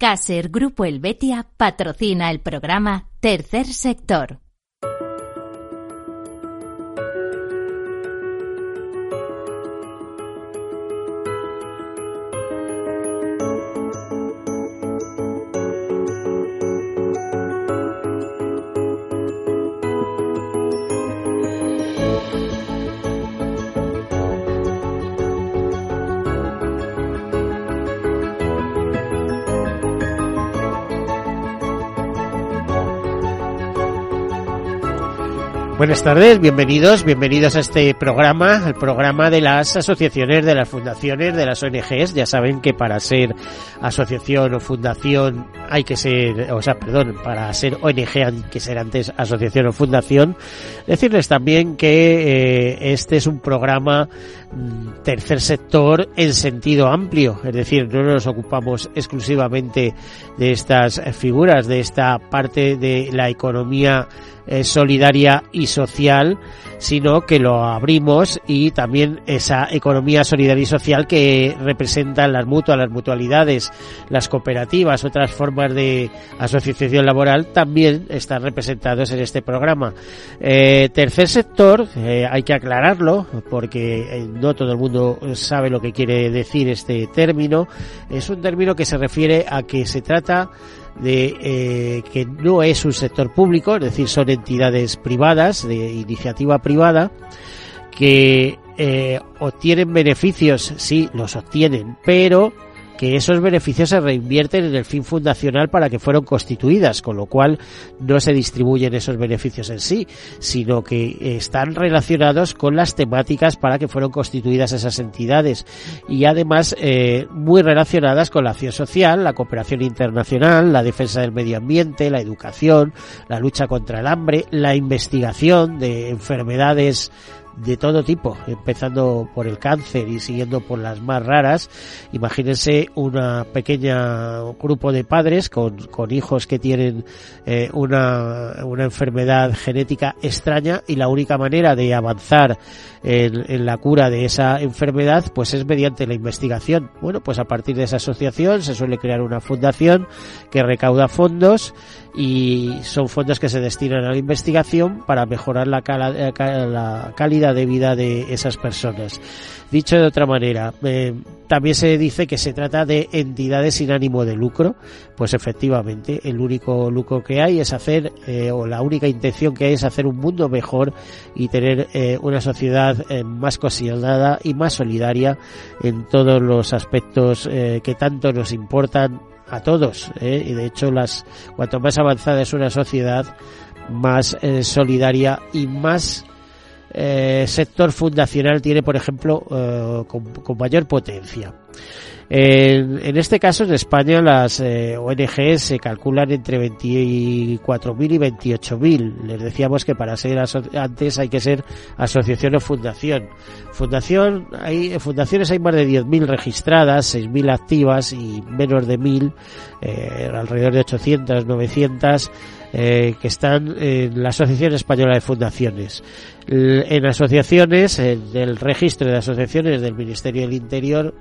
Caser Grupo Helvetia patrocina el programa Tercer Sector. Buenas tardes, bienvenidos, bienvenidos a este programa, el programa de las asociaciones, de las fundaciones, de las ONGs. Ya saben que para ser asociación o fundación hay que ser, o sea, perdón, para ser ONG hay que ser antes asociación o fundación. Decirles también que eh, este es un programa mm, tercer sector en sentido amplio, es decir, no nos ocupamos exclusivamente de estas figuras, de esta parte de la economía eh, solidaria y social, sino que lo abrimos y también esa economía solidaria y social que representan las mutuas, las mutualidades, las cooperativas, otras formas de asociación laboral también están representados en este programa. Eh, tercer sector, eh, hay que aclararlo porque no todo el mundo sabe lo que quiere decir este término. Es un término que se refiere a que se trata de eh, que no es un sector público, es decir, son entidades privadas, de iniciativa privada, que eh, obtienen beneficios, sí, los obtienen, pero que esos beneficios se reinvierten en el fin fundacional para que fueron constituidas, con lo cual no se distribuyen esos beneficios en sí, sino que están relacionados con las temáticas para que fueron constituidas esas entidades. Y además eh, muy relacionadas con la acción social, la cooperación internacional, la defensa del medio ambiente, la educación, la lucha contra el hambre, la investigación de enfermedades de todo tipo, empezando por el cáncer y siguiendo por las más raras. Imagínense una pequeña grupo de padres con, con hijos que tienen eh, una, una enfermedad genética extraña y la única manera de avanzar en, en, la cura de esa enfermedad pues es mediante la investigación. Bueno, pues a partir de esa asociación se suele crear una fundación que recauda fondos y son fondos que se destinan a la investigación para mejorar la, la calidad de vida de esas personas. Dicho de otra manera, eh, también se dice que se trata de entidades sin ánimo de lucro, pues efectivamente el único lucro que hay es hacer, eh, o la única intención que hay es hacer un mundo mejor y tener eh, una sociedad eh, más cohesionada y más solidaria en todos los aspectos eh, que tanto nos importan a todos ¿eh? y de hecho las cuanto más avanzada es una sociedad más eh, solidaria y más eh, sector fundacional tiene por ejemplo eh, con, mayor potencia. En, en, este caso en España las eh, ONG se calculan entre 24.000 y 28.000 les decíamos que para ser antes hay que ser asociación o fundación. Fundación hay fundaciones hay más de 10.000 registradas 6.000 activas y menos de 1.000 eh, alrededor de 800 900 eh, que están en la Asociación Española de Fundaciones. En asociaciones, en el registro de asociaciones del Ministerio del Interior,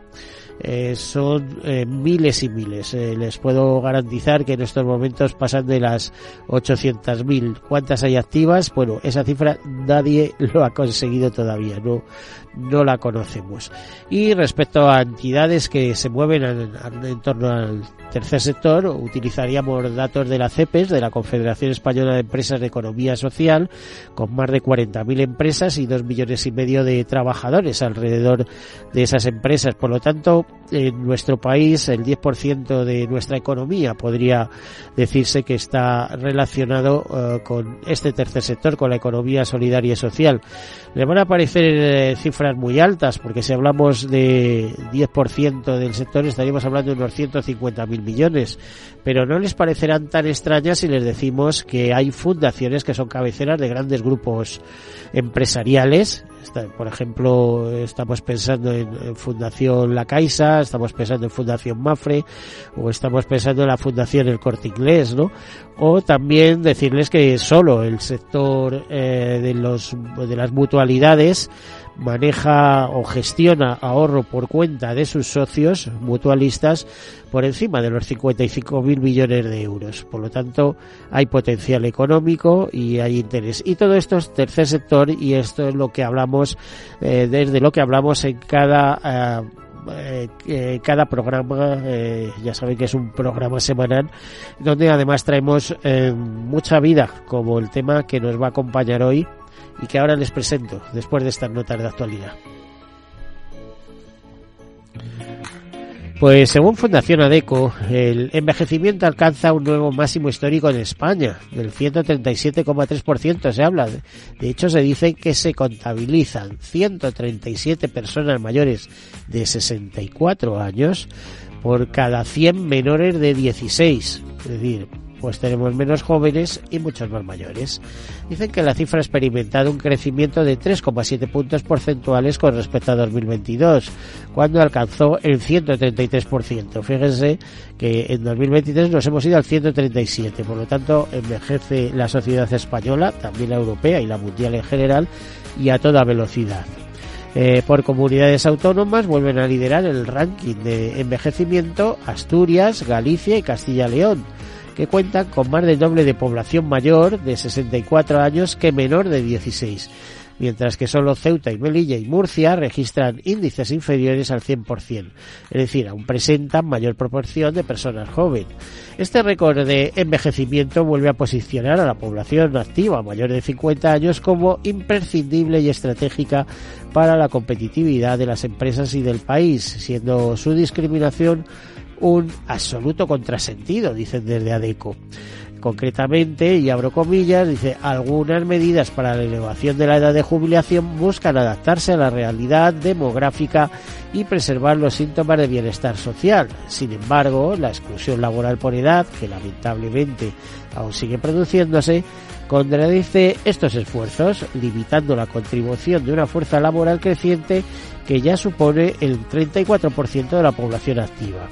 eh, son eh, miles y miles. Eh, les puedo garantizar que en estos momentos pasan de las 800.000. ¿Cuántas hay activas? Bueno, esa cifra nadie lo ha conseguido todavía, no, no la conocemos. Y respecto a entidades que se mueven en, torno al tercer sector, utilizaríamos datos de la CEPES, de la Confederación Española de Empresas de Economía Social, con más de 40.000 empresas y dos millones y medio de trabajadores alrededor de esas empresas. Por lo tanto, en nuestro país, el 10% de nuestra economía podría decirse que está relacionado uh, con este tercer sector, con la economía solidaria y social. Le van a parecer eh, cifras muy altas, porque si hablamos de 10% del sector estaríamos hablando de unos 150.000 millones, pero no les parecerán tan extrañas si les decimos que hay fundaciones que son cabeceras de grandes grupos empresariales por ejemplo, estamos pensando en, Fundación La Caixa, estamos pensando en Fundación Mafre, o estamos pensando en la Fundación El Corte Inglés, ¿no? O también decirles que solo el sector eh, de los de las mutualidades maneja o gestiona ahorro por cuenta de sus socios mutualistas por encima de los 55.000 millones de euros. Por lo tanto, hay potencial económico y hay interés. Y todo esto es tercer sector y esto es lo que hablamos, eh, desde lo que hablamos en cada... Eh, eh, cada programa, ya saben que es un programa semanal, donde además traemos mucha vida, como el tema que nos va a acompañar hoy, y que ahora les presento después de estas notas de actualidad. Pues según Fundación ADECO, el envejecimiento alcanza un nuevo máximo histórico en España, del 137,3% se habla. De hecho, se dice que se contabilizan 137 personas mayores de 64 años por cada 100 menores de 16. Es decir, pues tenemos menos jóvenes y muchos más mayores. Dicen que la cifra ha experimentado un crecimiento de 3,7 puntos porcentuales con respecto a 2022, cuando alcanzó el 133%. Fíjense que en 2023 nos hemos ido al 137, por lo tanto envejece la sociedad española, también la europea y la mundial en general, y a toda velocidad. Eh, por comunidades autónomas vuelven a liderar el ranking de envejecimiento Asturias, Galicia y Castilla-León que cuentan con más del doble de población mayor de 64 años que menor de 16, mientras que solo Ceuta y Melilla y Murcia registran índices inferiores al 100%, es decir, aún presentan mayor proporción de personas jóvenes. Este récord de envejecimiento vuelve a posicionar a la población activa mayor de 50 años como imprescindible y estratégica para la competitividad de las empresas y del país, siendo su discriminación un absoluto contrasentido, dicen desde ADECO. Concretamente, y abro comillas, dice, algunas medidas para la elevación de la edad de jubilación buscan adaptarse a la realidad demográfica y preservar los síntomas de bienestar social. Sin embargo, la exclusión laboral por edad, que lamentablemente aún sigue produciéndose, contradice estos esfuerzos, limitando la contribución de una fuerza laboral creciente que ya supone el 34% de la población activa.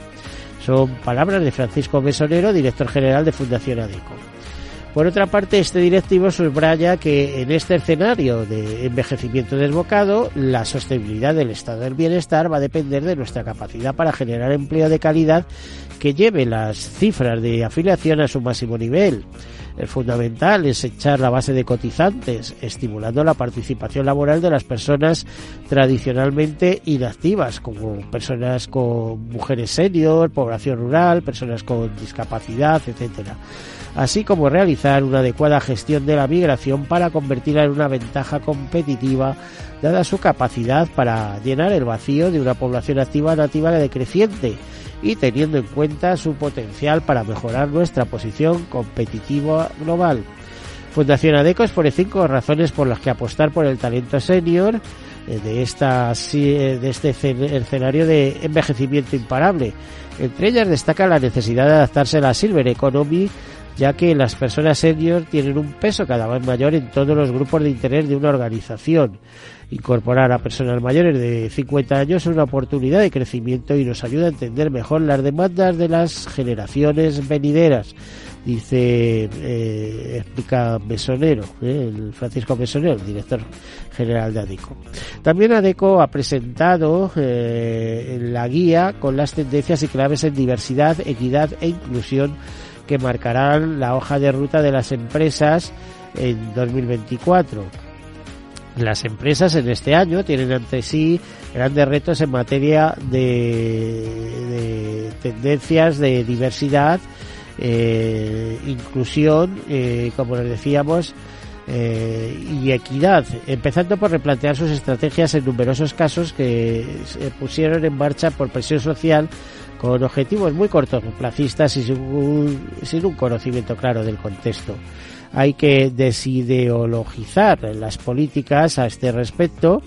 Son palabras de Francisco Mesonero, director general de Fundación ADECO. Por otra parte, este directivo subraya que en este escenario de envejecimiento desbocado, la sostenibilidad del estado del bienestar va a depender de nuestra capacidad para generar empleo de calidad que lleve las cifras de afiliación a su máximo nivel. El fundamental es echar la base de cotizantes, estimulando la participación laboral de las personas tradicionalmente inactivas, como personas con mujeres senior, población rural, personas con discapacidad, etcétera así como realizar una adecuada gestión de la migración para convertirla en una ventaja competitiva dada su capacidad para llenar el vacío de una población activa nativa decreciente y teniendo en cuenta su potencial para mejorar nuestra posición competitiva global. Fundación ADECO expone cinco razones por las que apostar por el talento senior eh, de, eh, de este escenario de envejecimiento imparable. Entre ellas destaca la necesidad de adaptarse a la Silver Economy ya que las personas senior tienen un peso cada vez mayor en todos los grupos de interés de una organización. Incorporar a personas mayores de 50 años es una oportunidad de crecimiento y nos ayuda a entender mejor las demandas de las generaciones venideras. Dice, eh, explica Mesonero, eh, el Francisco Mesonero, director general de ADECO. También ADECO ha presentado eh, la guía con las tendencias y claves en diversidad, equidad e inclusión que marcarán la hoja de ruta de las empresas en 2024. Las empresas en este año tienen ante sí grandes retos en materia de, tendencias de diversidad, eh, inclusión, eh, como les decíamos, eh, y equidad, empezando por replantear sus estrategias en numerosos casos que se pusieron en marcha por presión social con objetivos muy cortoplacistas y sin un, sin un conocimiento claro del contexto. Hay que desideologizar las políticas a este respecto.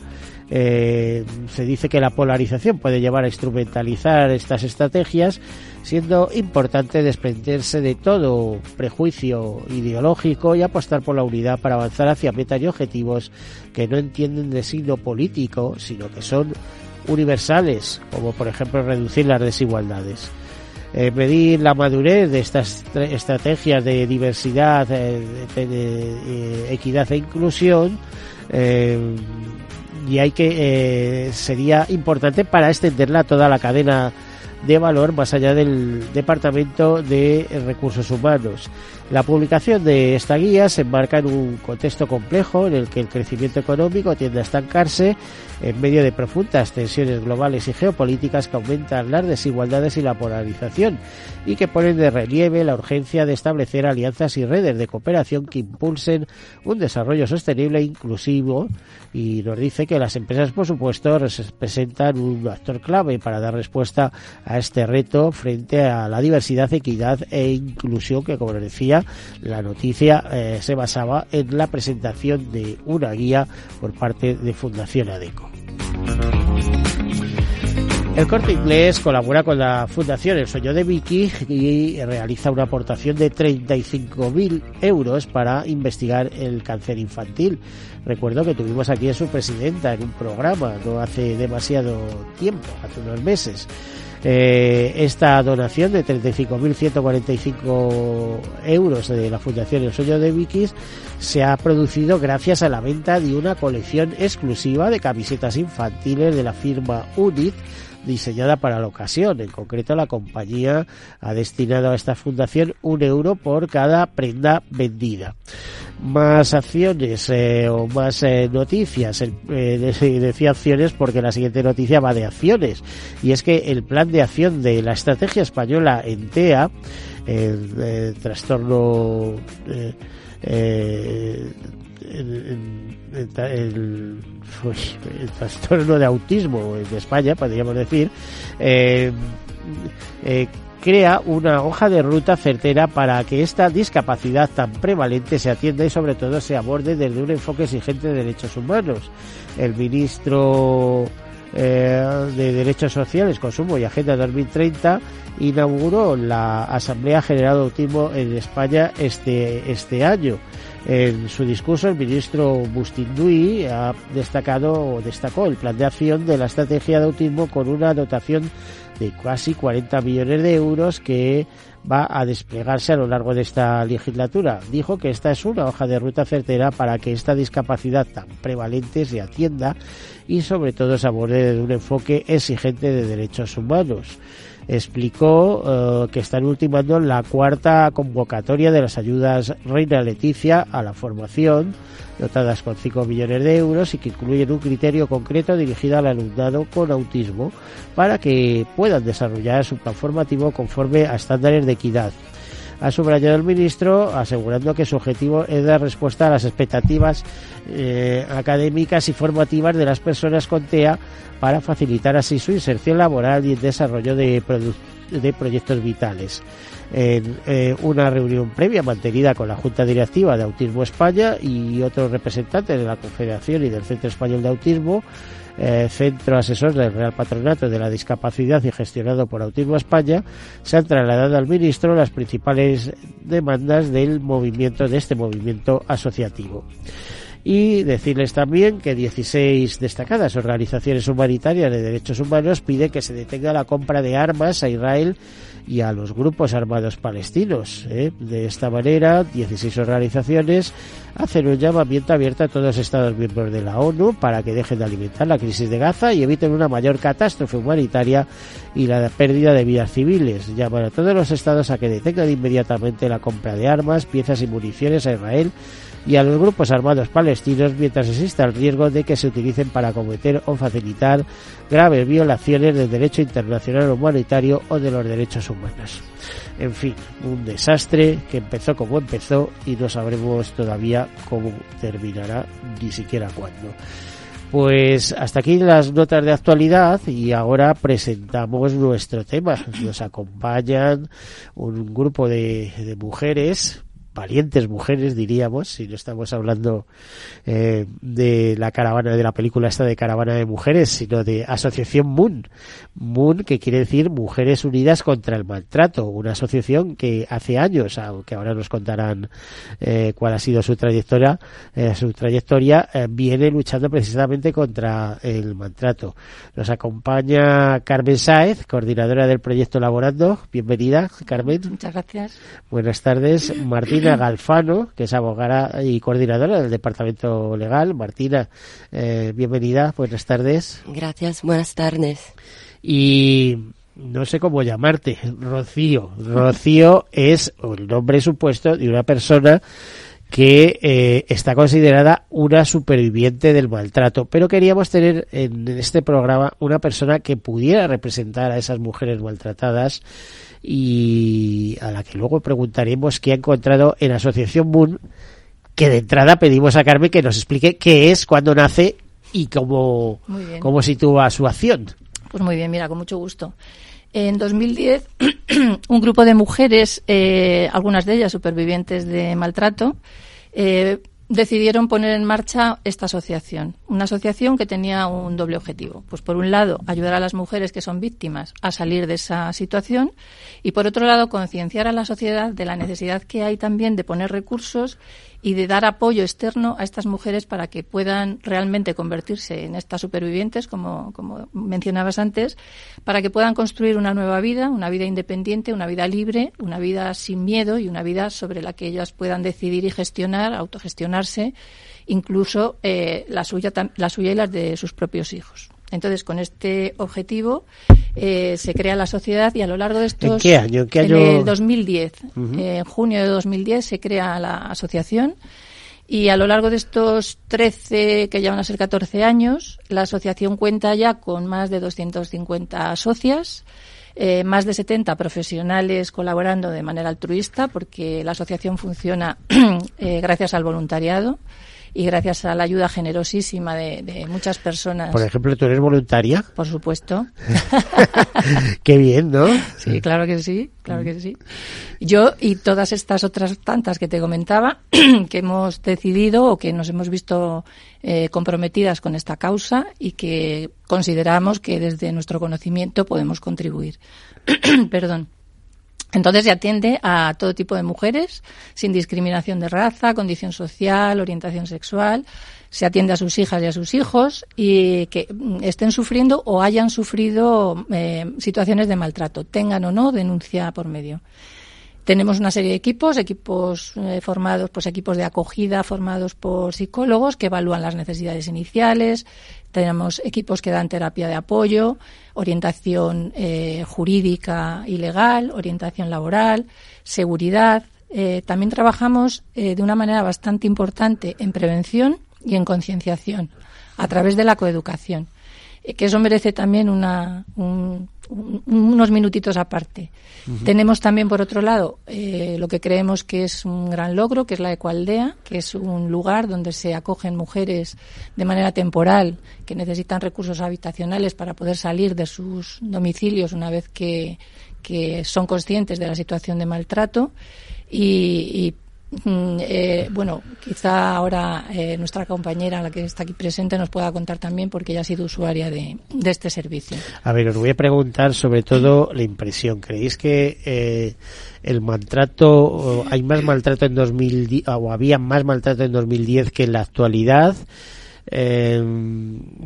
Eh, se dice que la polarización puede llevar a instrumentalizar estas estrategias siendo importante desprenderse de todo prejuicio ideológico y apostar por la unidad para avanzar hacia metas y objetivos que no entienden de signo político, sino que son universales, como por ejemplo reducir las desigualdades. Eh, medir la madurez de estas estrategias de diversidad, eh, de, equidad e inclusión y hay que sería importante para extenderla a toda la cadena de valor más allá del Departamento de Recursos Humanos. La publicación de esta guía se enmarca en un contexto complejo en el que el crecimiento económico tiende a estancarse en medio de profundas tensiones globales y geopolíticas que aumentan las desigualdades y la polarización y que ponen de relieve la urgencia de establecer alianzas y redes de cooperación que impulsen un desarrollo sostenible e inclusivo y nos dice que las empresas por supuesto representan un actor clave para dar respuesta a este reto frente a la diversidad, equidad e inclusión que como decía la noticia eh, se basaba en la presentación de una guía por parte de Fundación ADECO. El corte inglés colabora con la Fundación El Sueño de Vicky y realiza una aportación de 35.000 euros para investigar el cáncer infantil. Recuerdo que tuvimos aquí a su presidenta en un programa no hace demasiado tiempo, hace unos meses. Eh, esta donación de 35.145 euros de la Fundación El Sueño de Vicky se ha producido gracias a la venta de una colección exclusiva de camisetas infantiles de la firma Unit diseñada para la ocasión. En concreto, la compañía ha destinado a esta fundación un euro por cada prenda vendida. Más acciones eh, o más eh, noticias. Eh, decía acciones porque la siguiente noticia va de acciones. Y es que el plan de acción de la estrategia española en TEA, el, trastorno el, trastorno de autismo en España, podríamos decir, eh, eh, crea una hoja de ruta certera para que esta discapacidad tan prevalente se atienda y sobre todo se aborde desde un enfoque exigente de derechos humanos. El ministro eh, de Derechos Sociales, Consumo y Agenda 2030 inauguró la Asamblea General de Autismo en España este, este año. En su discurso, el ministro Bustindui ha destacado o destacó el plan de acción de la estrategia de autismo con una dotación de casi 40 millones de euros que va a desplegarse a lo largo de esta legislatura. Dijo que esta es una hoja de ruta certera para que esta discapacidad tan prevalente se atienda y sobre todo se aborde de un enfoque exigente de derechos humanos explicó eh, que están ultimando la cuarta convocatoria de las ayudas Reina Leticia a la formación, dotadas con 5 millones de euros y que incluyen un criterio concreto dirigido al alumnado con autismo para que puedan desarrollar su plan formativo conforme a estándares de equidad ha subrayado el ministro, asegurando que su objetivo es dar respuesta a las expectativas eh, académicas y formativas de las personas con TEA para facilitar así su inserción laboral y el desarrollo de, proyectos vitales. En eh, una reunión previa mantenida con la Junta Directiva de Autismo España y otros representantes de la Confederación y del Centro Español de Autismo, eh, centro asesor del Real Patronato de la Discapacidad y gestionado por Autismo España, se han trasladado al ministro las principales demandas del movimiento, de este movimiento asociativo. Y decirles también que 16 destacadas organizaciones humanitarias de derechos humanos piden que se detenga la compra de armas a Israel y a los grupos armados palestinos. ¿eh? De esta manera, 16 organizaciones hacen un llamamiento abierto a todos los Estados miembros de la ONU para que dejen de alimentar la crisis de Gaza y eviten una mayor catástrofe humanitaria y la pérdida de vidas civiles. Llaman a todos los Estados a que detengan inmediatamente la compra de armas, piezas y municiones a Israel y a los grupos armados palestinos mientras exista el riesgo de que se utilicen para cometer o facilitar graves violaciones del derecho internacional humanitario o de los derechos humanos. En fin, un desastre que empezó como empezó y no sabremos todavía cómo terminará, ni siquiera cuándo. Pues hasta aquí las notas de actualidad y ahora presentamos nuestro tema. Nos acompañan un grupo de, de mujeres valientes mujeres, diríamos, si no estamos hablando eh, de la caravana de la película esta de caravana de mujeres, sino de Asociación Moon. Moon, que quiere decir Mujeres Unidas contra el Maltrato, una asociación que hace años, aunque ahora nos contarán eh, cuál ha sido su trayectoria, eh, su trayectoria, eh, viene luchando precisamente contra el maltrato. Nos acompaña Carmen Sáez, coordinadora del proyecto Laborando. Bienvenida, Carmen. Muchas gracias. Buenas tardes. Martina Galfano, que es abogada y coordinadora del Departamento Legal. Martina, eh, bienvenida. Buenas tardes. Gracias. Buenas tardes. Y no sé cómo llamarte, Rocío. Rocío es el nombre supuesto de una persona que eh, está considerada una superviviente del maltrato. Pero queríamos tener en este programa una persona que pudiera representar a esas mujeres maltratadas y a la que luego preguntaremos qué ha encontrado en Asociación Moon, que de entrada pedimos a Carmen que nos explique qué es, cuándo nace y cómo, cómo sitúa su acción. Pues muy bien, mira, con mucho gusto. En 2010, un grupo de mujeres, eh, algunas de ellas supervivientes de maltrato, eh, decidieron poner en marcha esta asociación. Una asociación que tenía un doble objetivo. Pues por un lado, ayudar a las mujeres que son víctimas a salir de esa situación y por otro lado, concienciar a la sociedad de la necesidad que hay también de poner recursos y de dar apoyo externo a estas mujeres para que puedan realmente convertirse en estas supervivientes, como, como mencionabas antes, para que puedan construir una nueva vida, una vida independiente, una vida libre, una vida sin miedo y una vida sobre la que ellas puedan decidir y gestionar, autogestionarse, incluso eh, la, suya, la suya y las de sus propios hijos. Entonces, con este objetivo eh, se crea la sociedad y a lo largo de estos... ¿En qué año? ¿En, qué año? en el 2010. En junio de 2010 se crea la asociación y a lo largo de estos 13, que ya van a ser 14 años, la asociación cuenta ya con más de 250 socias, eh, más de 70 profesionales colaborando de manera altruista, porque la asociación funciona eh, gracias al voluntariado y gracias a la ayuda generosísima de, muchas personas. Por ejemplo, ¿tú eres voluntaria? Por supuesto. Qué bien, ¿no? Sí, claro que sí, claro que sí. Yo y todas estas otras tantas que te comentaba, que hemos decidido o que nos hemos visto eh, comprometidas con esta causa y que consideramos que desde nuestro conocimiento podemos contribuir. Perdón. Entonces se atiende a todo tipo de mujeres, sin discriminación de raza, condición social, orientación sexual. Se atiende a sus hijas y a sus hijos y que estén sufriendo o hayan sufrido eh, situaciones de maltrato, tengan o no denuncia por medio. Tenemos una serie de equipos, equipos eh, formados, pues equipos de acogida formados por psicólogos que evalúan las necesidades iniciales. Tenemos equipos que dan terapia de apoyo, orientación eh, jurídica y legal, orientación laboral, seguridad. Eh, también trabajamos de una manera bastante importante en prevención y en concienciación a través de la coeducación que eso merece también una, unos minutitos aparte. Tenemos también, por otro lado, eh, lo que creemos que es un gran logro, que es la Ecualdea, que es un lugar donde se acogen mujeres de manera temporal que necesitan recursos habitacionales para poder salir de sus domicilios una vez que, que son conscientes de la situación de maltrato y, y eh, bueno, quizá ahora eh, nuestra compañera, la que está aquí presente, nos pueda contar también porque ella ha sido usuaria de, este servicio. A ver, os voy a preguntar sobre todo la impresión. ¿Creéis que eh, el maltrato, hay más maltrato en 2010, o había más maltrato en 2010 que en la actualidad? Eh,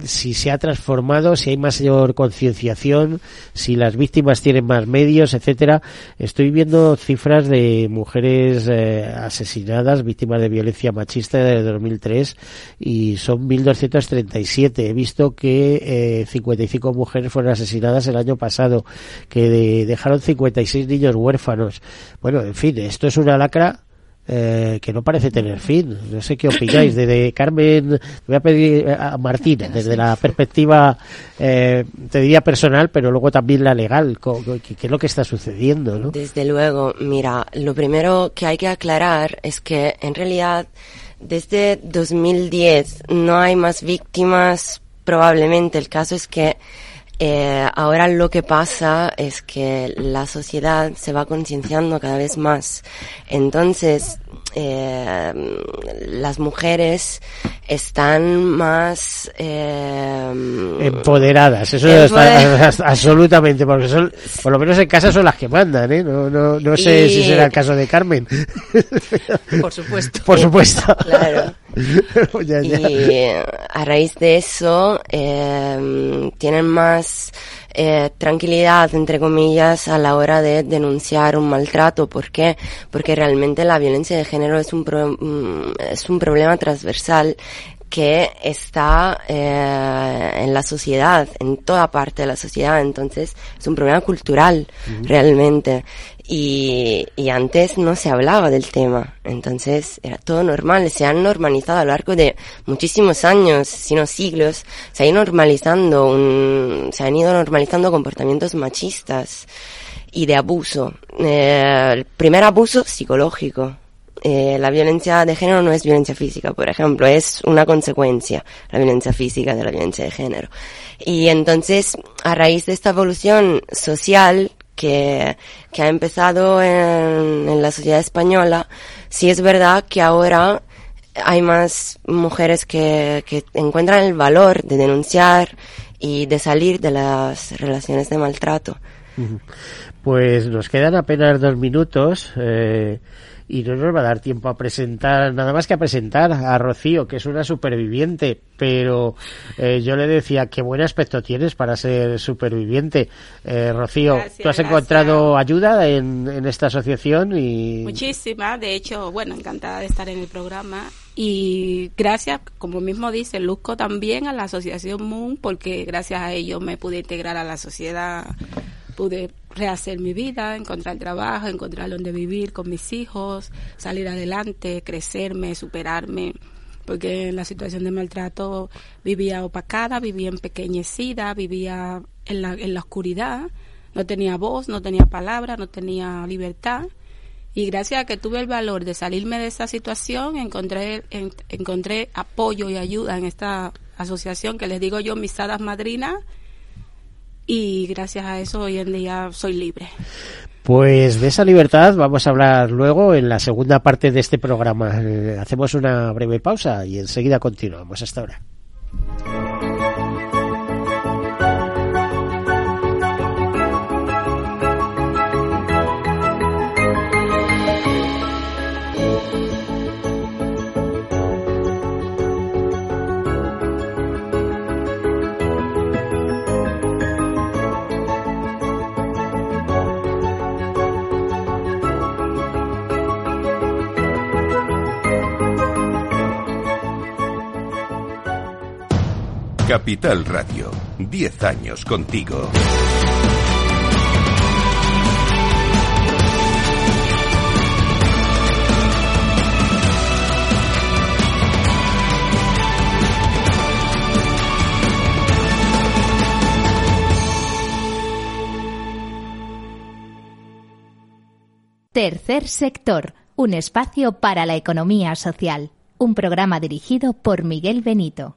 si se ha transformado, si hay mayor concienciación, si las víctimas tienen más medios, etcétera. Estoy viendo cifras de mujeres eh, asesinadas, víctimas de violencia machista de 2003 y son 1.237. He visto que eh, 55 mujeres fueron asesinadas el año pasado, que dejaron 56 niños huérfanos. Bueno, en fin, esto es una lacra eh, que no parece tener fin. No sé qué opináis. Desde Carmen, voy a pedir a Martina, desde la perspectiva, eh, te diría personal, pero luego también la legal. ¿Qué, es lo que está sucediendo? ¿no? Desde luego, mira, lo primero que hay que aclarar es que en realidad desde 2010 no hay más víctimas. Probablemente el caso es que Eh, ahora lo que pasa es que la sociedad se va concienciando cada vez más. Entonces, eh, las mujeres están más eh, empoderadas eso está, absolutamente porque son por lo menos en casa son las que mandan ¿eh? no, no, no sé si será el caso de Carmen por supuesto por supuesto claro y a raíz de eso eh, tienen más eh, tranquilidad, entre comillas, a la hora de denunciar un maltrato. ¿Por qué? Porque realmente la violencia de género es un, mm, es un problema transversal que está eh, en la sociedad, en toda parte de la sociedad. Entonces, es un problema cultural, realmente. Y, y antes no se hablaba del tema. Entonces, era todo normal. Se han normalizado a lo largo de muchísimos años, sino siglos. Se ha ido normalizando un, se han ido normalizando comportamientos machistas y de abuso. Eh, el primer abuso psicológico eh, la violencia de género no es violencia física, por ejemplo, es una consecuencia, la violencia física de la violencia de género. Y entonces, a raíz de esta evolución social que, que ha empezado en, en la sociedad española, sí es verdad que ahora hay más mujeres que, que encuentran el valor de denunciar y de salir de las relaciones de maltrato. Pues nos quedan apenas dos minutos. Eh, y no nos va a dar tiempo a presentar, nada más que a presentar a Rocío, que es una superviviente, pero eh, yo le decía, qué buen aspecto tienes para ser superviviente. Eh, Rocío, ¿tú has encontrado ayuda en, en esta asociación? y Muchísima, de hecho, bueno, encantada de estar en el programa y gracias, como mismo dice, Luzco también a la Asociación Moon, porque gracias a ello me pude integrar a la sociedad, pude rehacer mi vida, encontrar trabajo, encontrar donde vivir con mis hijos, salir adelante, crecerme, superarme, porque en la situación de maltrato vivía opacada, vivía empequeñecida, vivía en la, en la oscuridad, no tenía voz, no tenía palabra, no tenía libertad. Y gracias a que tuve el valor de salirme de esa situación, encontré, encontré apoyo y ayuda en esta asociación que les digo yo, mis hadas madrinas, y gracias a eso hoy en día soy libre. Pues de esa libertad vamos a hablar luego en la segunda parte de este programa. Eh, hacemos una breve pausa y enseguida continuamos. Hasta ahora. Capital Radio, 10 años contigo. Tercer sector, un espacio para la economía social. Un programa dirigido por Miguel Benito.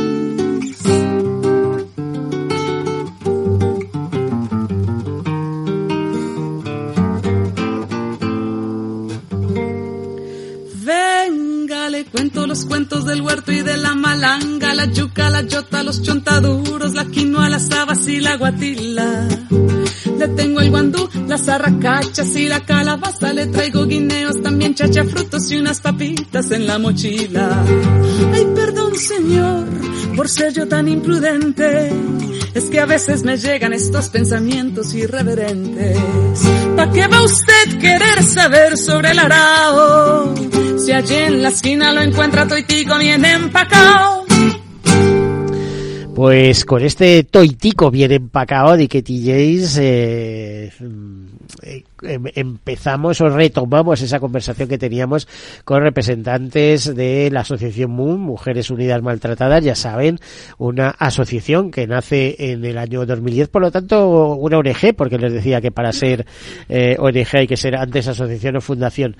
Del huerto y de la malanga, la yuca, la yota, los chontaduros, la quinoa, las habas y la guatila. Le tengo el guandú, las arracachas y la calabaza, le traigo guineos, también chacha frutos y unas papitas en la mochila. Ay, perdón señor, por ser yo tan imprudente, es que a veces me llegan estos pensamientos irreverentes. ¿Para qué va usted querer saber sobre el arao? Si allí en la esquina lo encuentra toitico bien empacado. Pues con este toitico bien empacado de que TJs eh, eh, em, empezamos o retomamos esa conversación que teníamos con representantes de la Asociación MUN, Mujeres Unidas Maltratadas, ya saben, una asociación que nace en el año 2010, por lo tanto una ONG, porque les decía que para ser eh, ONG hay que ser antes asociación o fundación,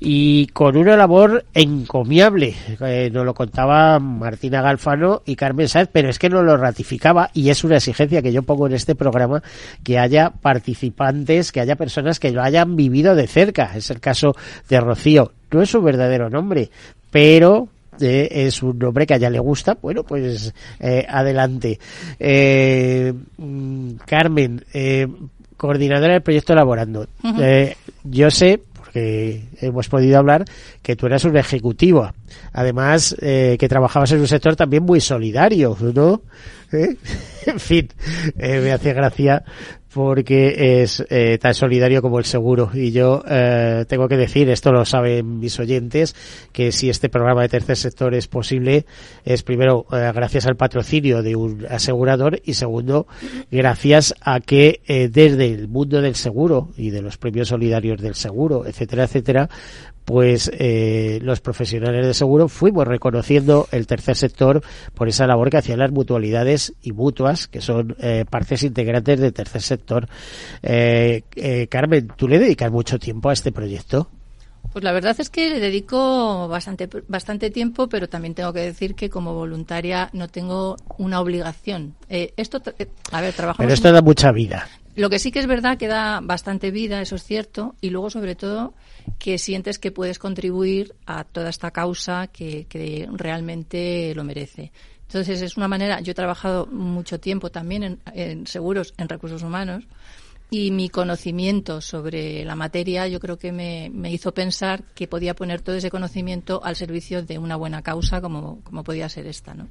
y con una labor encomiable, eh, nos lo contaba Martina Galfano y Carmen Sáez, pero es que no lo ratificaba y es una exigencia que yo pongo en este programa que haya participantes, que haya personas que lo hayan vivido de cerca. Es el caso de Rocío. No es su verdadero nombre, pero eh, es un nombre que a ella le gusta, bueno, pues eh, adelante. Eh, mm, Carmen, coordinadora del proyecto Elaborando. yo sé, porque hemos podido hablar, que tú eras un ejecutivo. Además, que trabajabas en un sector también muy solidario, ¿no? en fin, me hace gracia porque es eh, tan solidario como el seguro. Y yo eh, tengo que decir, esto lo saben mis oyentes, que si este programa de tercer sector es posible, es primero eh, gracias al patrocinio de un asegurador y segundo, gracias a que desde el mundo del seguro y de los premios solidarios del seguro, etcétera, etcétera, pues eh, los profesionales de seguro fuimos reconociendo el tercer sector por esa labor que hacían las mutualidades y mutuas, que son eh, partes integrantes del tercer sector. Eh, eh, Carmen, ¿tú le dedicas mucho tiempo a este proyecto? Pues la verdad es que le dedico bastante, bastante tiempo, pero también tengo que decir que como voluntaria no tengo una obligación. Eh, esto, eh, a ver, trabajamos. Pero esto da mucha vida. Lo que sí que es verdad que da bastante vida, eso es cierto, y luego sobre todo que sientes que puedes contribuir a toda esta causa que, realmente lo merece. Entonces es una manera, yo he trabajado mucho tiempo también en, seguros, en recursos humanos, y mi conocimiento sobre la materia yo creo que me, hizo pensar que podía poner todo ese conocimiento al servicio de una buena causa como, como podía ser esta, ¿no?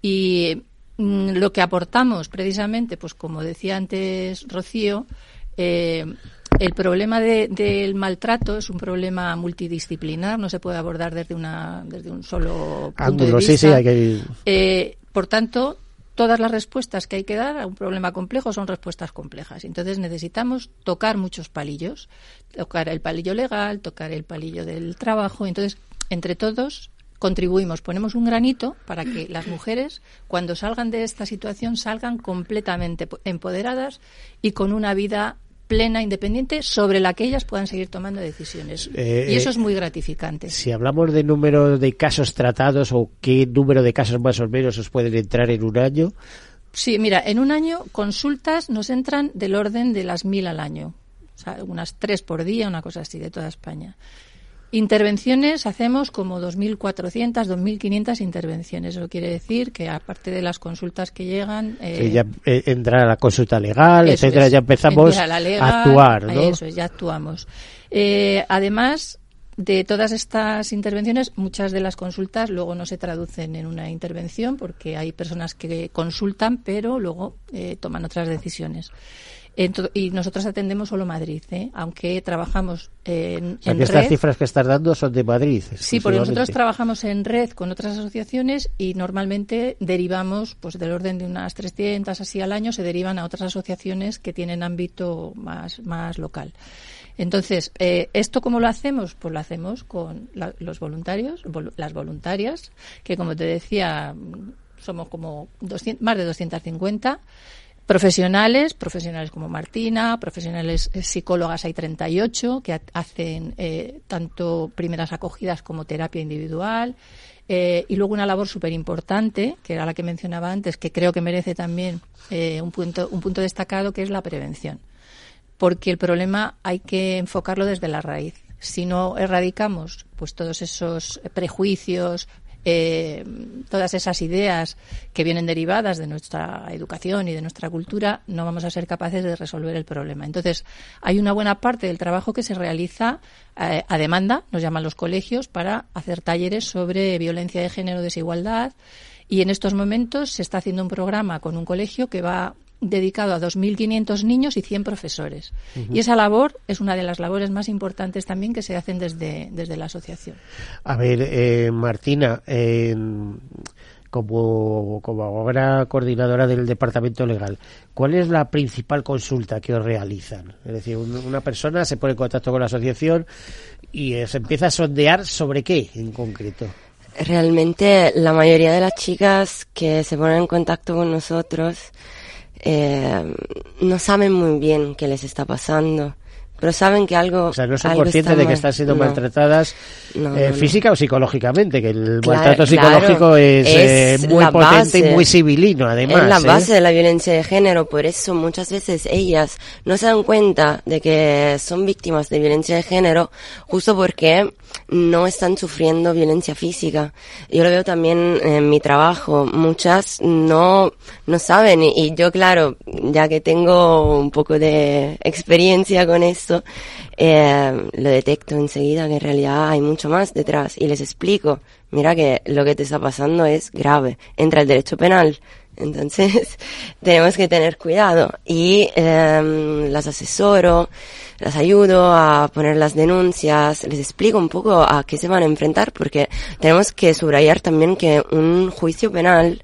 Y lo que aportamos precisamente, pues como decía antes Rocío, eh, el problema del maltrato es un problema multidisciplinar, no se puede abordar desde una desde un solo punto de vista. Eh, por tanto, todas las respuestas que hay que dar a un problema complejo son respuestas complejas. Entonces necesitamos tocar muchos palillos, tocar el palillo legal, tocar el palillo del trabajo. Entonces, entre todos contribuimos, ponemos un granito para que las mujeres, cuando salgan de esta situación, salgan completamente empoderadas y con una vida plena, independiente, sobre la que ellas puedan seguir tomando decisiones. Eh, y eso es muy gratificante. Si hablamos de número de casos tratados o qué número de casos más o menos os pueden entrar en un año. Sí, mira, en un año consultas nos entran del orden de las mil al año. O sea, unas tres por día, una cosa así, de toda España. Intervenciones hacemos como 2.400, 2.500 intervenciones. Eso quiere decir que aparte de las consultas que llegan... Eh, ya eh, entra la consulta legal, etcétera, ya empezamos a actuar, ¿no? Eso es, ya actuamos. Eh, además de todas estas intervenciones, muchas de las consultas luego no se traducen en una intervención porque hay personas que consultan pero luego eh, toman otras decisiones y nosotros atendemos solo Madrid, ¿eh? aunque trabajamos en, o estas cifras que estás dando son de Madrid. Sí, porque nosotros trabajamos en red con otras asociaciones y normalmente derivamos, pues del orden de unas 300 así al año, se derivan a otras asociaciones que tienen ámbito más, más local. Entonces, eh, ¿esto cómo lo hacemos? Pues lo hacemos con los voluntarios, las voluntarias, que como te decía, somos como más de 250 profesionales, profesionales como Martina, profesionales eh, psicólogas hay 38 que hacen eh, tanto primeras acogidas como terapia individual. Eh, y luego una labor súper importante, que era la que mencionaba antes, que creo que merece también un, punto, un punto destacado, que es la prevención. Porque el problema hay que enfocarlo desde la raíz. Si no erradicamos pues todos esos prejuicios, eh, todas esas ideas que vienen derivadas de nuestra educación y de nuestra cultura, no vamos a ser capaces de resolver el problema. Entonces, hay una buena parte del trabajo que se realiza eh, a demanda, nos llaman los colegios, para hacer talleres sobre violencia de género, desigualdad. Y en estos momentos se está haciendo un programa con un colegio que va dedicado a 2.500 niños y 100 profesores. Y esa labor es una de las labores más importantes también que se hacen desde, desde la asociación. A ver, eh, Martina, como, como ahora coordinadora del departamento legal, ¿cuál es la principal consulta que os realizan? Es decir, una persona se pone en contacto con la asociación y eh, se empieza a sondear sobre qué en concreto. Realmente la mayoría de las chicas que se ponen en contacto con nosotros eh, no saben muy bien qué les está pasando pero saben que algo. O sea, no son conscientes de que están siendo maltratadas eh, física o psicológicamente, que el maltrato psicológico es, eh, muy potente y muy civilino, además. Es la base de la violencia de género, por eso muchas veces ellas no se dan cuenta de que son víctimas de violencia de género, justo porque no están sufriendo violencia física. Yo lo veo también en mi trabajo. Muchas no, no saben y, yo, claro, ya que tengo un poco de experiencia con esto, eh, lo detecto enseguida que en realidad hay mucho más detrás y les explico, mira que lo que te está pasando es grave. Entra el derecho penal. Entonces, tenemos que tener cuidado y eh, las asesoro las ayudo a poner las denuncias, les explico un poco a qué se van a enfrentar, porque tenemos que subrayar también que un juicio penal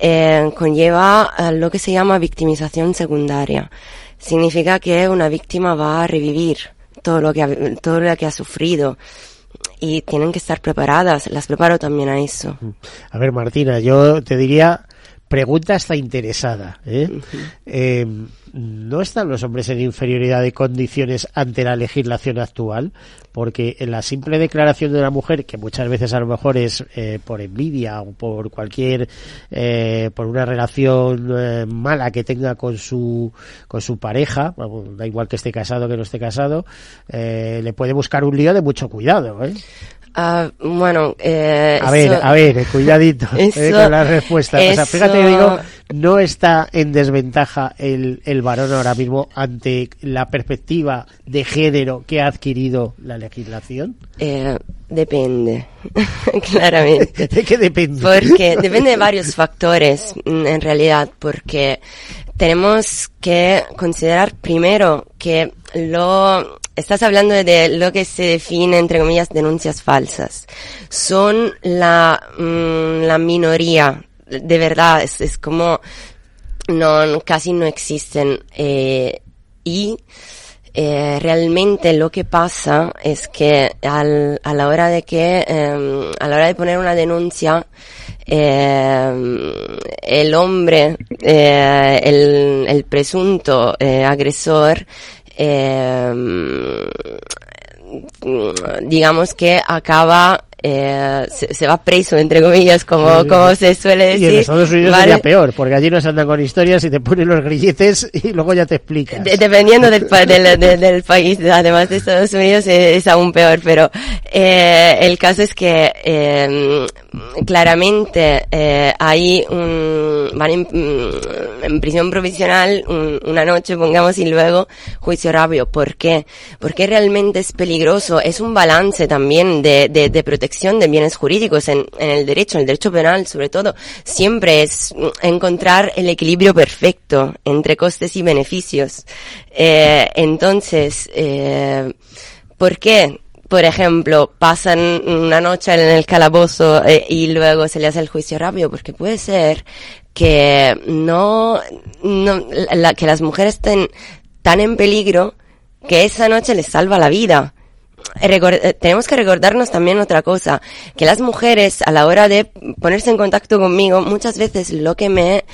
eh, conlleva lo que se llama victimización secundaria. Significa que una víctima va a revivir todo lo que ha, todo lo que ha sufrido y tienen que estar preparadas. Las preparo también a eso. A ver, Martina, yo te diría pregunta está interesada. ¿eh? eh, ¿No están los hombres en inferioridad de condiciones ante la legislación actual? Porque en la simple declaración de una mujer, que muchas veces a lo mejor es eh, por envidia o por cualquier, eh, por una relación eh, mala que tenga con su, con su pareja, da igual que esté casado que no esté casado, eh, le puede buscar un lío de mucho cuidado. ¿eh? Uh, bueno, eh, a ver, a ver, cuidadito eh, con la respuesta. O sea, fíjate, digo, no está en desventaja el, el varón ahora mismo ante la perspectiva de género que ha adquirido la legislación. Eh, depende, claramente. ¿De qué depende? Porque depende de varios factores, mm, en realidad, porque tenemos que considerar primero que lo estás hablando de lo que se define, entre comillas, denuncias falsas. Son la, mm, la minoría, de verdad, es, es como, no, casi no existen. Eh, y eh, realmente lo que pasa es que al, a la hora de que, eh, a la hora de poner una denuncia, eh, el hombre, eh, el, el presunto eh, agresor, eh, digamos que acaba eh, se, va preso, entre comillas, como, como se suele decir. Y en Estados Unidos sería peor, porque allí nos andan con historias y te ponen los grilletes y luego ya te explicas. dependiendo del, del, del, país, además de Estados Unidos, es, aún peor, pero eh, el caso es que eh, claramente eh, hay un, van en, mm, en prisión provisional una noche, pongamos, y luego juicio rápido. ¿Por qué? Porque realmente es peligroso, es un balance también de, de, de protección de bienes jurídicos en, el derecho, en el derecho penal sobre todo, siempre es encontrar el equilibrio perfecto entre costes y beneficios. Eh, entonces, eh, ¿por qué? Por ejemplo, pasan una noche en el calabozo eh, y luego se le hace el juicio rápido, porque puede ser que no, no que las mujeres estén tan en peligro que esa noche les salva la vida. Eh, tenemos que recordarnos también otra cosa, que las mujeres a la hora de ponerse en contacto conmigo, muchas veces lo que me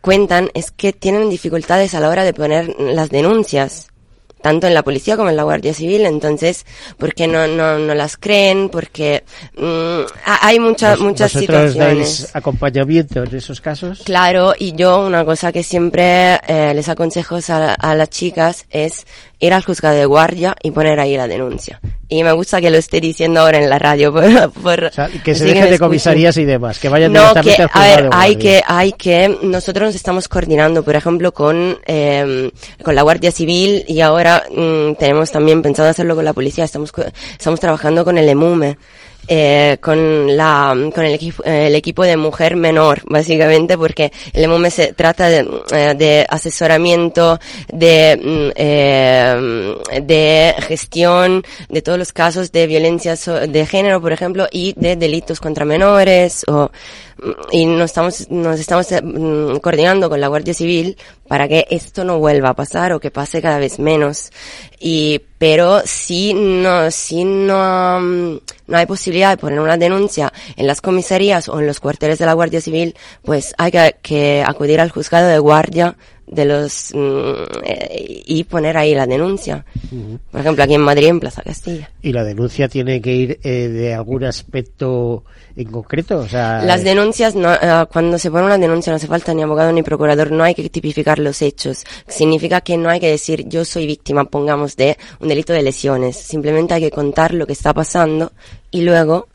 cuentan es que tienen dificultades a la hora de poner las denuncias tanto en la policía como en la Guardia Civil, entonces, porque no, no, no las creen, porque mm, hay muchas muchas situaciones. Dais acompañamiento en esos casos? Claro, y yo una cosa que siempre eh, les aconsejo a, a las chicas es ir al juzgado de guardia y poner ahí la denuncia. Y me gusta que lo esté diciendo ahora en la radio. Por, que se deje de comisarías y demás, que vayan no, directamente que, al juzgado A ver, de hay que, hay que, nosotros nos estamos coordinando, por ejemplo, con, eh, con la Guardia Civil y ahora mm, tenemos también pensado hacerlo con la policía. Estamos, estamos trabajando con el EMUME. Eh, con la con el equipo el equipo de mujer menor básicamente porque el EMUME se trata de, eh, de asesoramiento de mm, eh, de gestión de todos los casos de violencia de género por ejemplo y de delitos contra menores o y nos estamos nos estamos eh, mm, coordinando con la Guardia Civil para que esto no vuelva a pasar o que pase cada vez menos. Y pero si no si no mm, no hay posibilidad de poner una denuncia en las comisarías o en los cuarteles de la Guardia Civil pues hay que, que acudir al juzgado de guardia de los mm, eh, y poner ahí la denuncia por ejemplo aquí en Madrid en Plaza Castilla ¿Y la denuncia tiene que ir eh, de algún aspecto en concreto? O sea, Las eh, denuncias, no, eh, cuando se pone una denuncia no hace falta ni abogado ni procurador, no hay que tipificar los hechos. Significa que no hay que decir yo soy víctima, pongamos, de un delito de lesiones. Simplemente hay que contar lo que está pasando y luego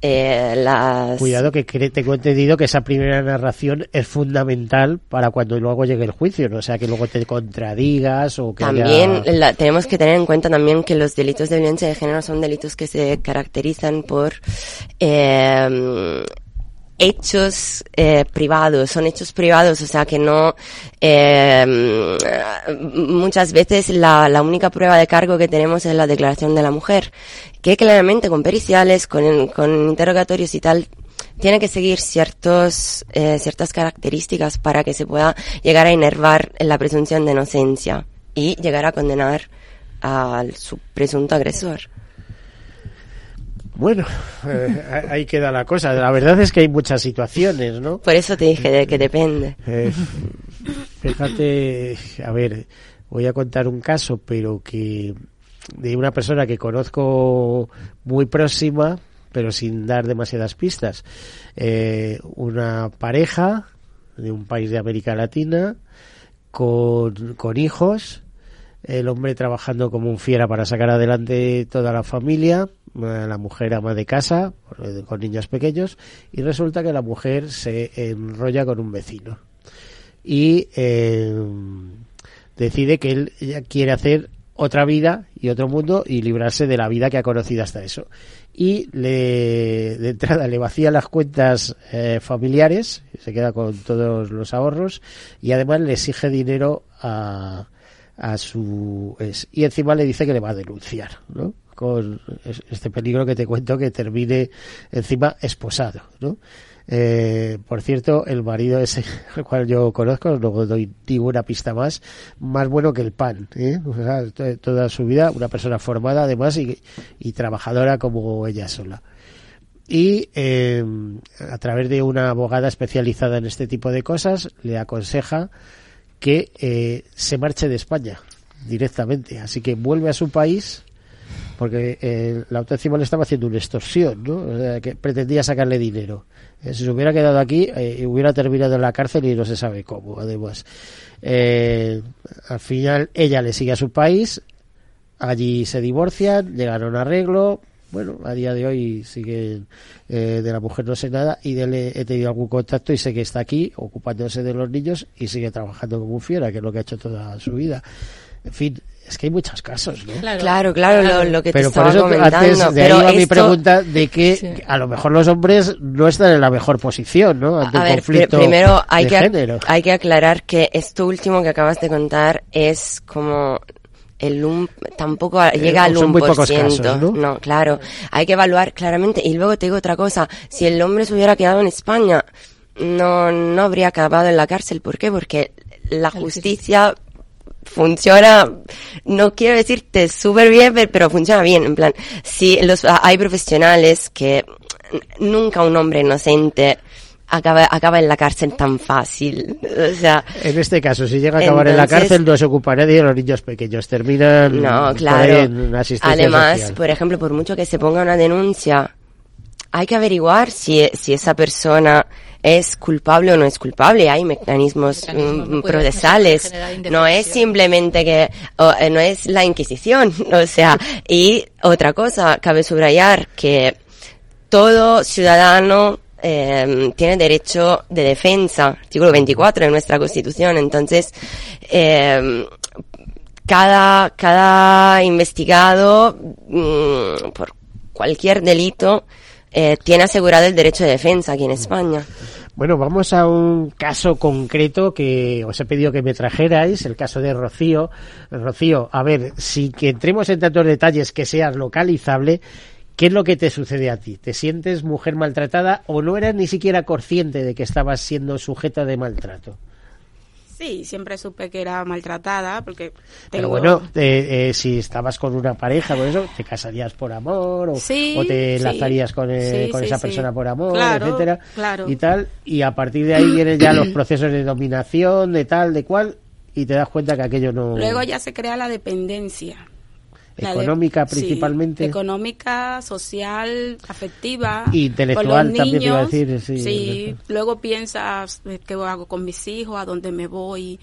eh, las... Cuidado que tengo entendido que esa primera narración es fundamental para cuando luego llegue el juicio, no O sea que luego te contradigas o que También haya- la- tenemos que tener en cuenta también que los delitos de violencia de género son delitos que se caracterizan por eh, hechos eh, privados, son hechos privados, o sea que no eh, muchas veces la, la única prueba de cargo que tenemos es la declaración de la mujer, que claramente con periciales, con, con interrogatorios y tal tiene que seguir ciertos, eh, ciertas características para que se pueda llegar a inervar la presunción de inocencia y llegar a condenar al su presunto agresor. Bueno, eh, ahí queda la cosa. La verdad es que hay muchas situaciones, ¿no? Por eso te dije de que depende. Eh, fíjate, a ver, voy a contar un caso, pero que de una persona que conozco muy próxima, pero sin dar demasiadas pistas. Eh, una pareja de un país de América Latina con, con hijos, el hombre trabajando como un fiera para sacar adelante toda la familia, eh, la mujer ama de casa eh, con niños pequeños y resulta que la mujer se enrolla con un vecino y eh, decide que él quiere hacer otra vida y otro mundo y librarse de la vida que ha conocido hasta eso. Y le, de entrada le vacía las cuentas familiares, se queda con todos los ahorros y además le exige dinero a, a su ex. y encima le dice que le va a denunciar, ¿no? Con es- este peligro que te cuento que termine encima esposado, ¿no? Eh, por cierto, el marido ese, el cual yo conozco, no doy ninguna pista más, más bueno que el pan, ¿eh? O sea, to- toda su vida, una persona formada además y, y trabajadora como ella sola. Y eh, a través de una abogada especializada en este tipo de cosas, le aconseja que eh, se marche de España directamente. Así que vuelve a su país porque eh, la otra encima le estaba haciendo una extorsión, ¿no? O sea, que pretendía sacarle dinero. Eh, si se hubiera quedado aquí, eh, hubiera terminado en la cárcel y no se sabe cómo, además. Al final, ella le sigue a su país, allí se divorcian, llegan a un arreglo. Bueno, a día de hoy sigue eh, de la mujer no sé nada y de él he tenido algún contacto y sé que está aquí ocupándose de los niños y sigue trabajando como un fiera, que es lo que ha hecho toda su vida. En fin, es que hay muchos casos, ¿no? Claro, claro, lo, lo que Pero te por estaba eso comentando. antes de ahí va mi pregunta de que Sí. a lo mejor los hombres no están en la mejor posición, ¿no? Ante A un ver, conflicto primero hay de que, género. hay que aclarar que esto último que acabas de contar es como el un, tampoco a- llega al Eh, son muy 1%. pocos casos, ¿no? claro. Hay que evaluar claramente. Y luego te digo otra cosa. Si el hombre se hubiera quedado en España, no, no habría acabado en la cárcel. ¿Por qué? Porque la justicia funciona, no quiero decirte súper bien, pero funciona bien. En plan, si los, hay profesionales que nunca un hombre inocente acaba, acaba en la cárcel tan fácil. O sea, en este caso, si llega a acabar en la cárcel, no se ocupará de los niños pequeños. Terminan no, claro. en asistencia Además, por ejemplo, por mucho que se ponga una denuncia, hay que averiguar si, si esa persona es culpable o no es culpable. Hay mecanismos, mm, procesales. No es simplemente que, eh, no es la Inquisición. O sea, y otra cosa, cabe subrayar que todo ciudadano eh, tiene derecho de defensa, artículo 24 de nuestra Constitución. Entonces, eh, cada, cada investigado mm, por cualquier delito eh, tiene asegurado el derecho de defensa aquí en España. Bueno, vamos a un caso concreto que os he pedido que me trajerais, el caso de Rocío. Rocío, a ver, si que entremos en tantos detalles que seas localizable, ¿qué es lo que te sucede a ti? ¿Te sientes mujer maltratada o no eras ni siquiera consciente de que estabas siendo sujeta de maltrato? Sí, siempre supe que era maltratada porque Pero bueno, eh, si estabas con una pareja o eso, ¿te casarías por amor o, te enlazarías con, eh, con esa persona por amor, etcétera? Y tal, y a partir de ahí vienen ya los procesos de dominación, de tal, de cual, y te das cuenta que aquello no... Luego ya se crea la dependencia económica principalmente. económica, social, afectiva. Intelectual también iba a decir. Sí, luego piensas eh, qué hago con mis hijos, a dónde me voy,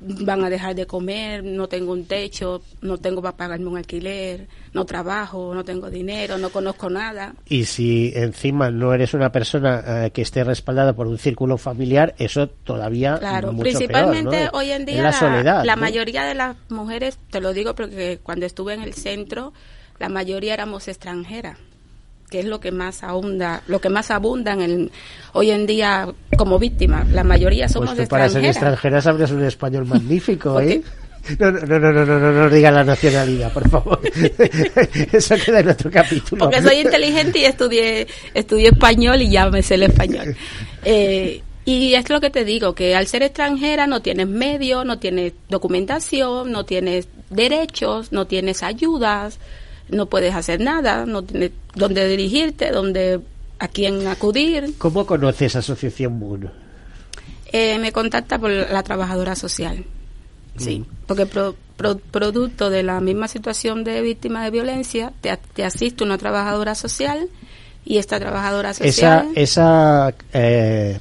van a dejar de comer, no tengo un techo, no tengo para pagarme un alquiler, no trabajo, no tengo dinero, no conozco nada. Y si encima no eres una persona eh, que esté respaldada por un círculo familiar, eso todavía claro, mucho principalmente hoy en día la, soledad, la mayoría de las mujeres, te lo digo porque cuando estuve en el centro, la mayoría éramos extranjeras que es lo que más abunda, lo que más abunda en hoy en día como víctima. La mayoría somos pues Para ser extranjeras hablas un español magnífico, ¿eh? No, no, no, no, no, no, no diga la nacionalidad, por favor. Eso queda en otro capítulo. Porque soy inteligente y estudié, estudié español y ya me sé el español. Eh, y es lo que te digo, que al ser extranjera no tienes medios, no tienes documentación, no tienes derechos, no tienes ayudas, no puedes hacer nada, no tienes dónde dirigirte, dónde, a quién acudir. ¿Cómo conoces Asociación Moon? Eh, me contacta por la trabajadora social. Sí, mm. porque producto de la misma situación de víctima de violencia, te, te, asiste una trabajadora social y esta trabajadora social... Esa, esa eh,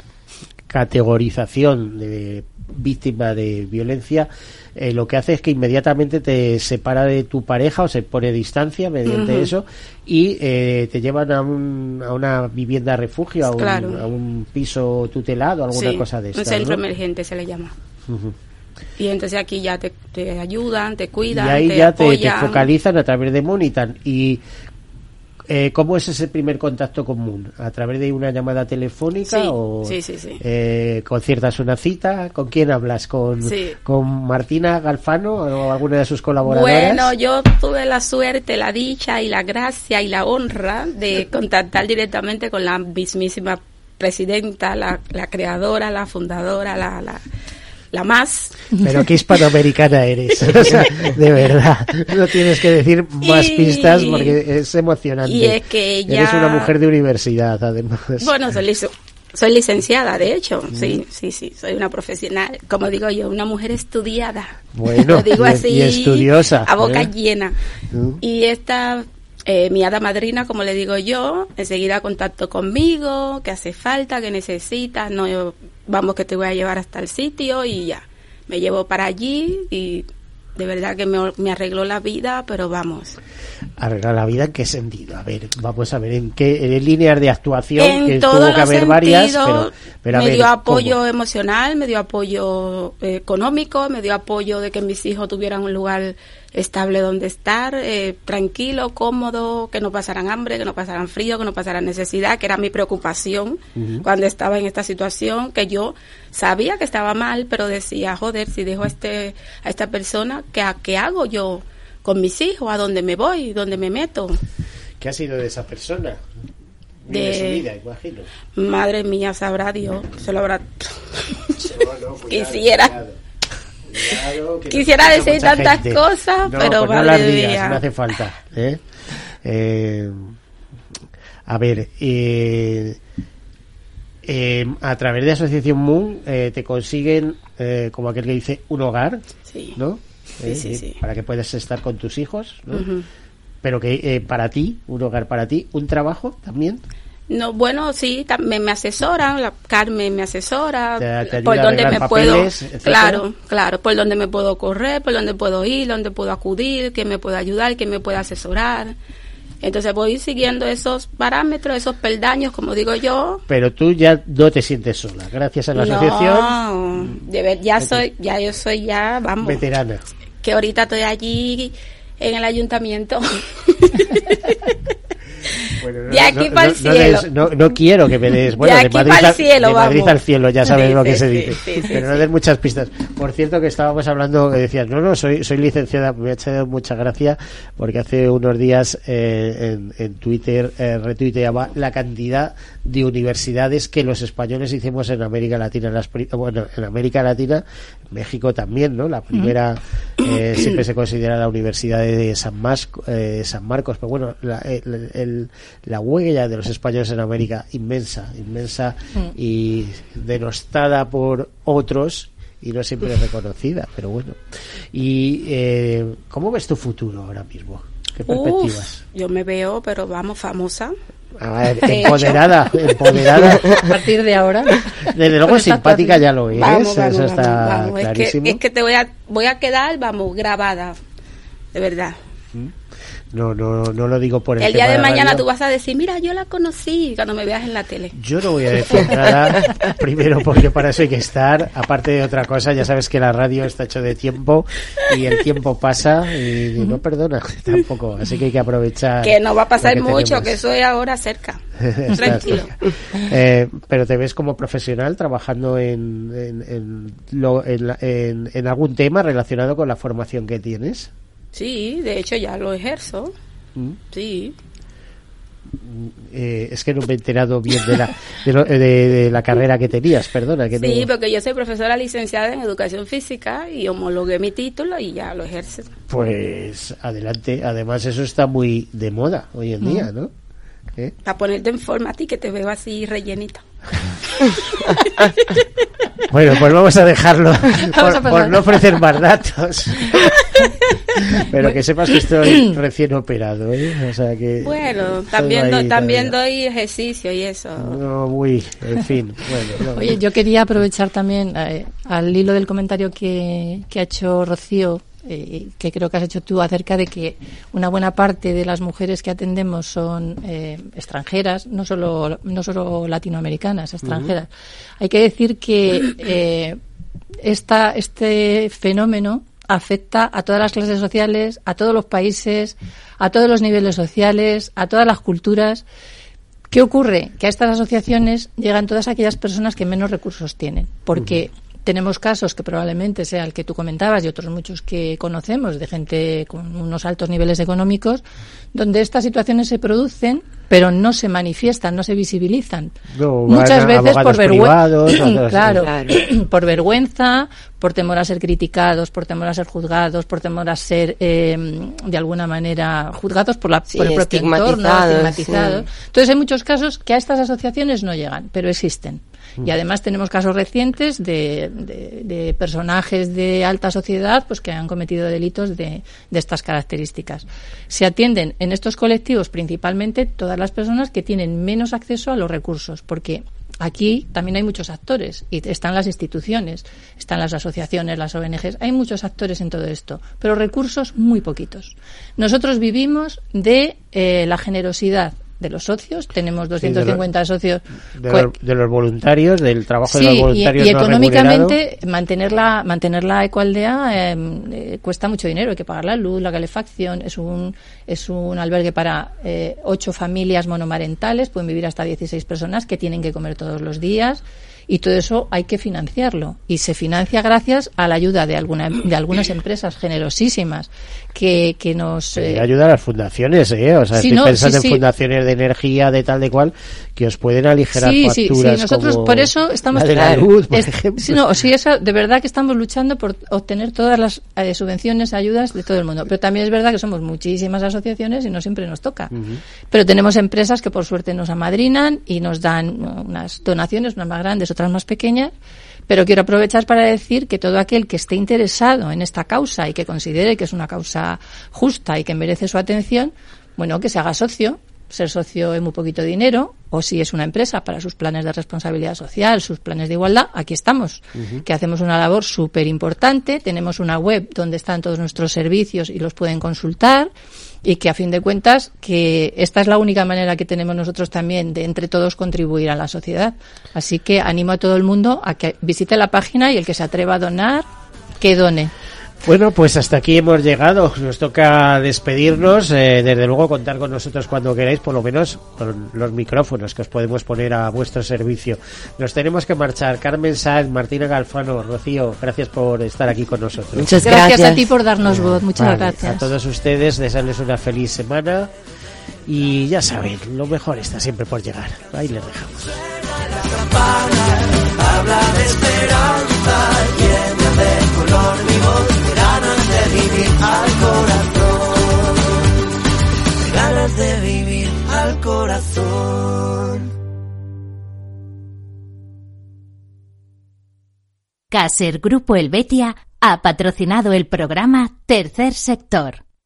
categorización de víctima de violencia eh, lo que hace es que inmediatamente te separa de tu pareja o se pone distancia mediante eso y eh, te llevan a, un, a una vivienda refugio, a un, a un piso tutelado, alguna cosa de eso. Un centro emergente se le llama. Y entonces aquí ya te, te, ayudan, te cuidan. Y ahí ya te, te, focalizan a través de Monitan. Y eh, ¿Cómo es ese primer contacto común? ¿A través de una llamada telefónica o sí, sí. Eh, conciertas una cita? ¿Con quién hablas? ¿Con, ¿Con Martina Galfano o alguna de sus colaboradoras? Bueno, yo tuve la suerte, la dicha y la gracia y la honra de contactar directamente con la mismísima presidenta, la, la creadora, la fundadora, la, la la más. Pero qué hispanoamericana eres, de verdad. No tienes que decir más pistas porque es emocionante. Y es que ella... Eres una mujer de universidad, además. Bueno, soy, soy licenciada, de hecho. Sí, sí, sí, soy una profesional. Como digo yo, una mujer estudiada. Bueno, digo así, y estudiosa. A boca ¿eh? llena. Y esta eh, mi hada madrina, como le digo yo, enseguida contacto conmigo, que hace falta, que necesitas, no, vamos que te voy a llevar hasta el sitio y ya. Me llevo para allí y de verdad que me, arregló la vida, pero vamos. ¿Arreglar la vida en qué sentido? A ver, vamos a ver, ¿en qué en líneas de actuación? que tuvo que haber varias, pero, me dio apoyo emocional, me dio apoyo eh, económico, me dio apoyo de que mis hijos tuvieran un lugar estable donde estar, eh, tranquilo, cómodo, que no pasaran hambre, que no pasaran frío, que no pasaran necesidad, que era mi preocupación cuando estaba en esta situación, que yo sabía que estaba mal, pero decía, joder, si dejo a, este, a esta persona, ¿qué, ¿qué hago yo con mis hijos? ¿A dónde me voy? ¿Dónde me meto? ¿Qué ha sido de esa persona? De, su vida, imagino. Madre mía, sabrá Dios, se lo habrá... Quisiera. Quisiera decir tantas cosas, pero pues no las digas, no hace falta. ¿eh? Eh, a ver, eh, eh, a través de Asociación Moon eh, te consiguen, eh, como aquel que dice, un hogar, Sí. ¿no? Sí, sí. Para que puedas estar con tus hijos, ¿no? Pero que para ti, un hogar para ti, un trabajo también. No, bueno, sí, también me asesoran, la Carmen me asesora, Te- te por donde me puedo, etcétera. claro, claro, por donde me puedo correr, por donde puedo ir, donde puedo acudir, quién me puede ayudar, quién me puede asesorar. Entonces voy siguiendo esos parámetros, esos peldaños, como digo yo. Pero tú ya no te sientes sola, gracias a la asociación No, de ya soy, ya yo soy ya, vamos, veterana. que ahorita estoy allí en el ayuntamiento. Bueno, De aquí no, cielo. des- no- no quiero que me des. Bueno, De Madrid, pa'l al, cielo, de Madrid vamos. al cielo, ya sabes Sí, lo que sí, se dice. sí, pero no des muchas pistas. Por cierto, que estábamos hablando, que decías, no, no, soy, soy licenciada. Me ha hecho mucha gracia porque hace unos días eh, en, en Twitter eh, retuiteaba la cantidad de universidades que los españoles hicimos en América Latina. Las, pri- bueno, en América Latina, México también, ¿no? La primera eh, siempre se considera la Universidad de San, Mas- eh, San Marcos, pero bueno, la, el- el- la huella de los españoles en América inmensa, inmensa y denostada por otros y no siempre reconocida, pero bueno. ¿Y eh, cómo ves tu futuro ahora mismo? ¿Qué perspectivas? Uf, yo me veo, pero vamos, famosa. A ver, hecho. empoderada, empoderada. A partir de ahora. Desde luego simpática ya lo es, Vamos, vamos, eso está vamos, vamos. Es que, clarísimo. es que te voy a, voy a quedar, vamos, grabada. De verdad. No, no, no lo digo por el, El día de mañana radio. tú vas a decir, mira, yo la conocí cuando me veas en la tele. Yo no voy a decir nada, primero porque para eso hay que estar, aparte de otra cosa, ya sabes que la radio está hecho de tiempo y el tiempo pasa y no perdona tampoco, así que hay que aprovechar. Que no va a pasar que mucho, tenemos. que eso es ahora cerca. Tranquilo. Eh, pero te ves como profesional trabajando en, en, en, lo- en- en algún tema relacionado con la formación que tienes. Sí, de hecho ya lo ejerzo. ¿Mm? Sí. Eh, es que no me he enterado bien de la, de, lo- de- de la carrera que tenías, perdona. Que Sí, no... porque yo soy profesora licenciada en educación física y homologué mi título y ya lo ejerzo. Pues adelante. Además, eso está muy de moda hoy en día, ¿no? ¿Eh? Para ponerte en forma a ti que te veo así rellenita. Bueno, pues vamos a dejarlo por, no ofrecer más datos. Pero que sepas que estoy recién operado, ¿eh? O sea que. Bueno, también, do- doy ejercicio y eso. No, muy, en fin. Bueno, no. Oye, yo quería aprovechar también eh, al hilo del comentario que, que ha hecho Rocío, eh, que creo que has hecho tú, acerca de que una buena parte de las mujeres que atendemos son eh, extranjeras, no solo, no solo latinoamericanas, extranjeras. Hay que decir que eh, esta, este fenómeno afecta a todas las clases sociales, a todos los países, a todos los niveles sociales, a todas las culturas. ¿Qué ocurre? Que a estas asociaciones llegan todas aquellas personas que menos recursos tienen, porque tenemos casos que probablemente sea el que tú comentabas y otros muchos que conocemos de gente con unos altos niveles económicos, donde estas situaciones se producen, pero no se manifiestan, no se visibilizan. No, Muchas veces por vergüenza, claro, Claro. por vergüenza, por temor a ser criticados, por temor a ser juzgados, por temor a ser eh, de alguna manera juzgados por, la, Sí, por el propio entorno, estigmatizados, estigmatizados. sí. Entonces hay muchos casos que a estas asociaciones no llegan, pero existen. Y además tenemos casos recientes de, personajes de alta sociedad pues que han cometido delitos de, de estas características. Se atienden en estos colectivos principalmente todas las personas que tienen menos acceso a los recursos, porque aquí también hay muchos actores y están las instituciones, están las asociaciones, las ONGs, hay muchos actores en todo esto, pero recursos muy poquitos. Nosotros vivimos de eh, la generosidad de los socios, tenemos 250 socios. de, Cu- los, de los voluntarios, del trabajo de Sí, los y, voluntarios y no económicamente mantener la, mantener la ecualdea eh, eh, cuesta mucho dinero. Hay que pagar la luz, la calefacción. Es un, es un albergue para eh, ocho familias monomarentales. Pueden vivir hasta 16 personas que tienen que comer todos los días. Y todo eso hay que financiarlo. Y se financia gracias a la ayuda de alguna, de algunas empresas generosísimas que, que nos eh... ayudar a las fundaciones eh o sea estoy pensando en fundaciones de energía de tal de cual que os pueden aligerar facturas sí, nosotros por eso estamos de la luz, por ejemplo. no sí eso de verdad que estamos luchando por obtener todas las eh, subvenciones ayudas de todo el mundo. Pero también es verdad que somos muchísimas asociaciones y no siempre nos toca. Pero tenemos empresas que por suerte nos amadrinan y nos dan unas donaciones unas más grandes otras más pequeñas pero quiero aprovechar para decir que todo aquel que esté interesado en esta causa y que considere que es una causa justa y que merece su atención, bueno, que se haga socio. Ser socio es muy poquito dinero, o si es una empresa para sus planes de responsabilidad social, sus planes de igualdad, aquí estamos, que hacemos una labor súper importante. Tenemos una web donde están todos nuestros servicios y los pueden consultar y que a fin de cuentas que esta es la única manera que tenemos nosotros también de entre todos contribuir a la sociedad. Así que animo a todo el mundo a que visite la página y el que se atreva a donar, que done. Bueno, pues hasta aquí hemos llegado. Nos toca despedirnos. Eh, desde luego contar con nosotros cuando queráis, por lo menos con los micrófonos que os podemos poner a vuestro servicio. Nos tenemos que marchar. Carmen Sáenz, Martina Galfano, Rocío, gracias por estar aquí con nosotros. Muchas gracias. a ti por darnos voz. Muchas gracias. A todos ustedes, desearles una feliz semana. Y ya saben, lo mejor está siempre por llegar. Ahí les dejamos. Habla de esperanza, al corazón. Ganas de vivir al corazón. Caser Grupo Helvetia ha patrocinado el programa Tercer Sector